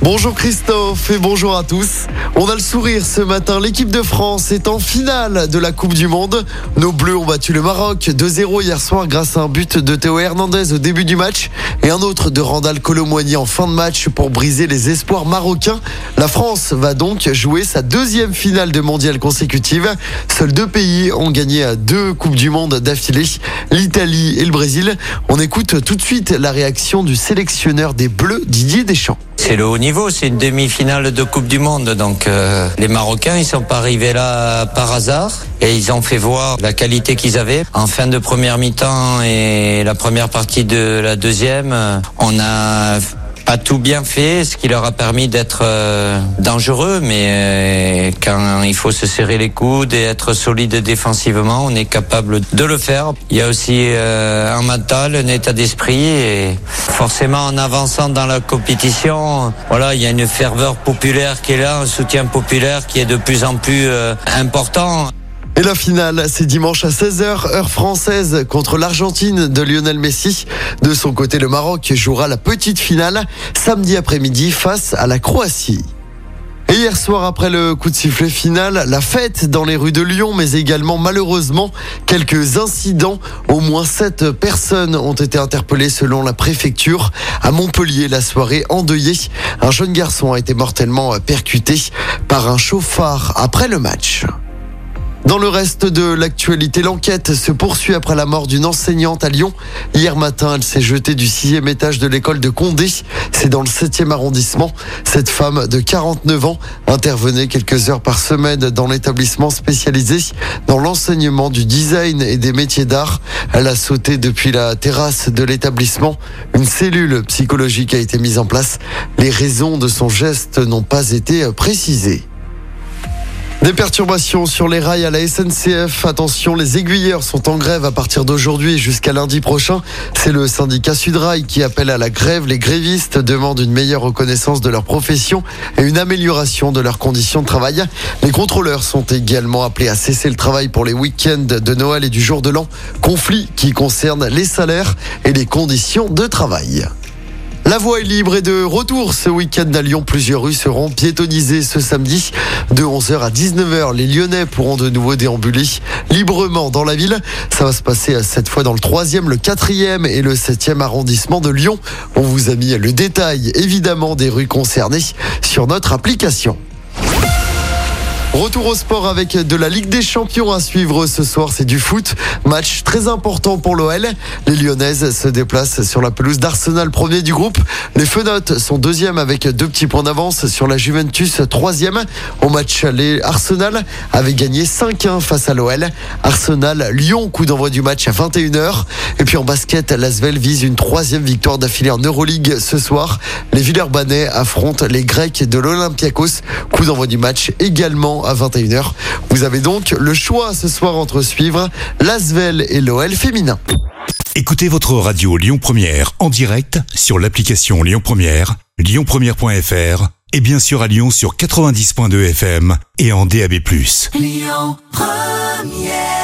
Bonjour Christophe et bonjour à tous. On a le sourire ce matin. L'équipe de France est en finale de la Coupe du Monde. Nos Bleus ont battu le Maroc 2-0 hier soir grâce à un but de Théo Hernandez au début du match et un autre de Randall Colomwani en fin de match pour briser les espoirs marocains. La France va donc jouer sa deuxième finale de mondial consécutive. Seuls deux pays ont gagné deux Coupes du Monde d'affilée, l'Italie et le Brésil. On écoute tout de suite la réaction du sélectionneur des Bleus, Didier Deschamps. C'est le c'est une demi-finale de Coupe du Monde. Donc euh, les Marocains, ils sont pas arrivés là par hasard et ils ont fait voir la qualité qu'ils avaient. En fin de première mi-temps et la première partie de la deuxième, on a pas tout bien fait, ce qui leur a permis d'être euh, dangereux, mais euh, quand il faut se serrer les coudes et être solide défensivement, on est capable de le faire. Il y a aussi euh, un mental, un état d'esprit, et forcément en avançant dans la compétition, voilà, il y a une ferveur populaire qui est là, un soutien populaire qui est de plus en plus important. Et la finale, c'est dimanche à 16h, heure française, contre l'Argentine de Lionel Messi. De son côté, le Maroc jouera la petite finale samedi après-midi face à la Croatie. Et hier soir, après le coup de sifflet final, la fête dans les rues de Lyon, mais également malheureusement quelques incidents. Au moins sept personnes ont été interpellées selon la préfecture. À Montpellier, la soirée endeuillée. Un jeune garçon a été mortellement percuté par un chauffard après le match. Dans le reste de l'actualité, l'enquête se poursuit après la mort d'une enseignante à Lyon. Hier matin, elle s'est jetée du sixième étage de l'école de Condé. C'est dans le septième arrondissement. Cette femme de 49 ans intervenait quelques heures par semaine dans l'établissement spécialisé dans l'enseignement du design et des métiers d'art. Elle a sauté depuis la terrasse de l'établissement. Une cellule psychologique a été mise en place. Les raisons de son geste n'ont pas été précisées. Des perturbations sur les rails à la SNCF. Attention, les aiguilleurs sont en grève à partir d'aujourd'hui jusqu'à lundi prochain. C'est le syndicat Sudrail qui appelle à la grève. Les grévistes demandent une meilleure reconnaissance de leur profession et une amélioration de leurs conditions de travail. Les contrôleurs sont également appelés à cesser le travail pour les week-ends de Noël et du jour de l'an. Conflit qui concerne les salaires et les conditions de travail. La voie est libre et de retour ce week-end à Lyon. Plusieurs rues seront piétonnisées ce samedi. De 11h à 19h, les Lyonnais pourront de nouveau déambuler librement dans la ville. Ça va se passer cette fois dans le 3e, le 4e et le 7e arrondissement de Lyon. On vous a mis le détail évidemment des rues concernées sur notre application. Retour au sport avec de la Ligue des Champions à suivre ce soir. C'est du foot. Match très important pour l'OL. Les Lyonnaises se déplacent sur la pelouse d'Arsenal, premier du groupe. Les Fenotes sont deuxième avec deux petits points d'avance sur la Juventus, troisième. Au match aller, Arsenal avait gagné 5-1 face à l'OL. Arsenal, Lyon, coup d'envoi du match à 21h. Et puis en basket, l'Asvel vise une troisième victoire d'affilée en Euroleague ce soir. Les Villeurbanais affrontent les Grecs de l'Olympiakos. Coup d'envoi du match également à 21h. Vous avez donc le choix ce soir entre suivre l'Asvel et l'OL féminin. Écoutez votre radio Lyon Première en direct sur l'application Lyon Première, lyonpremière.fr et bien sûr à Lyon sur 90.2 FM et en DAB+. Lyon Première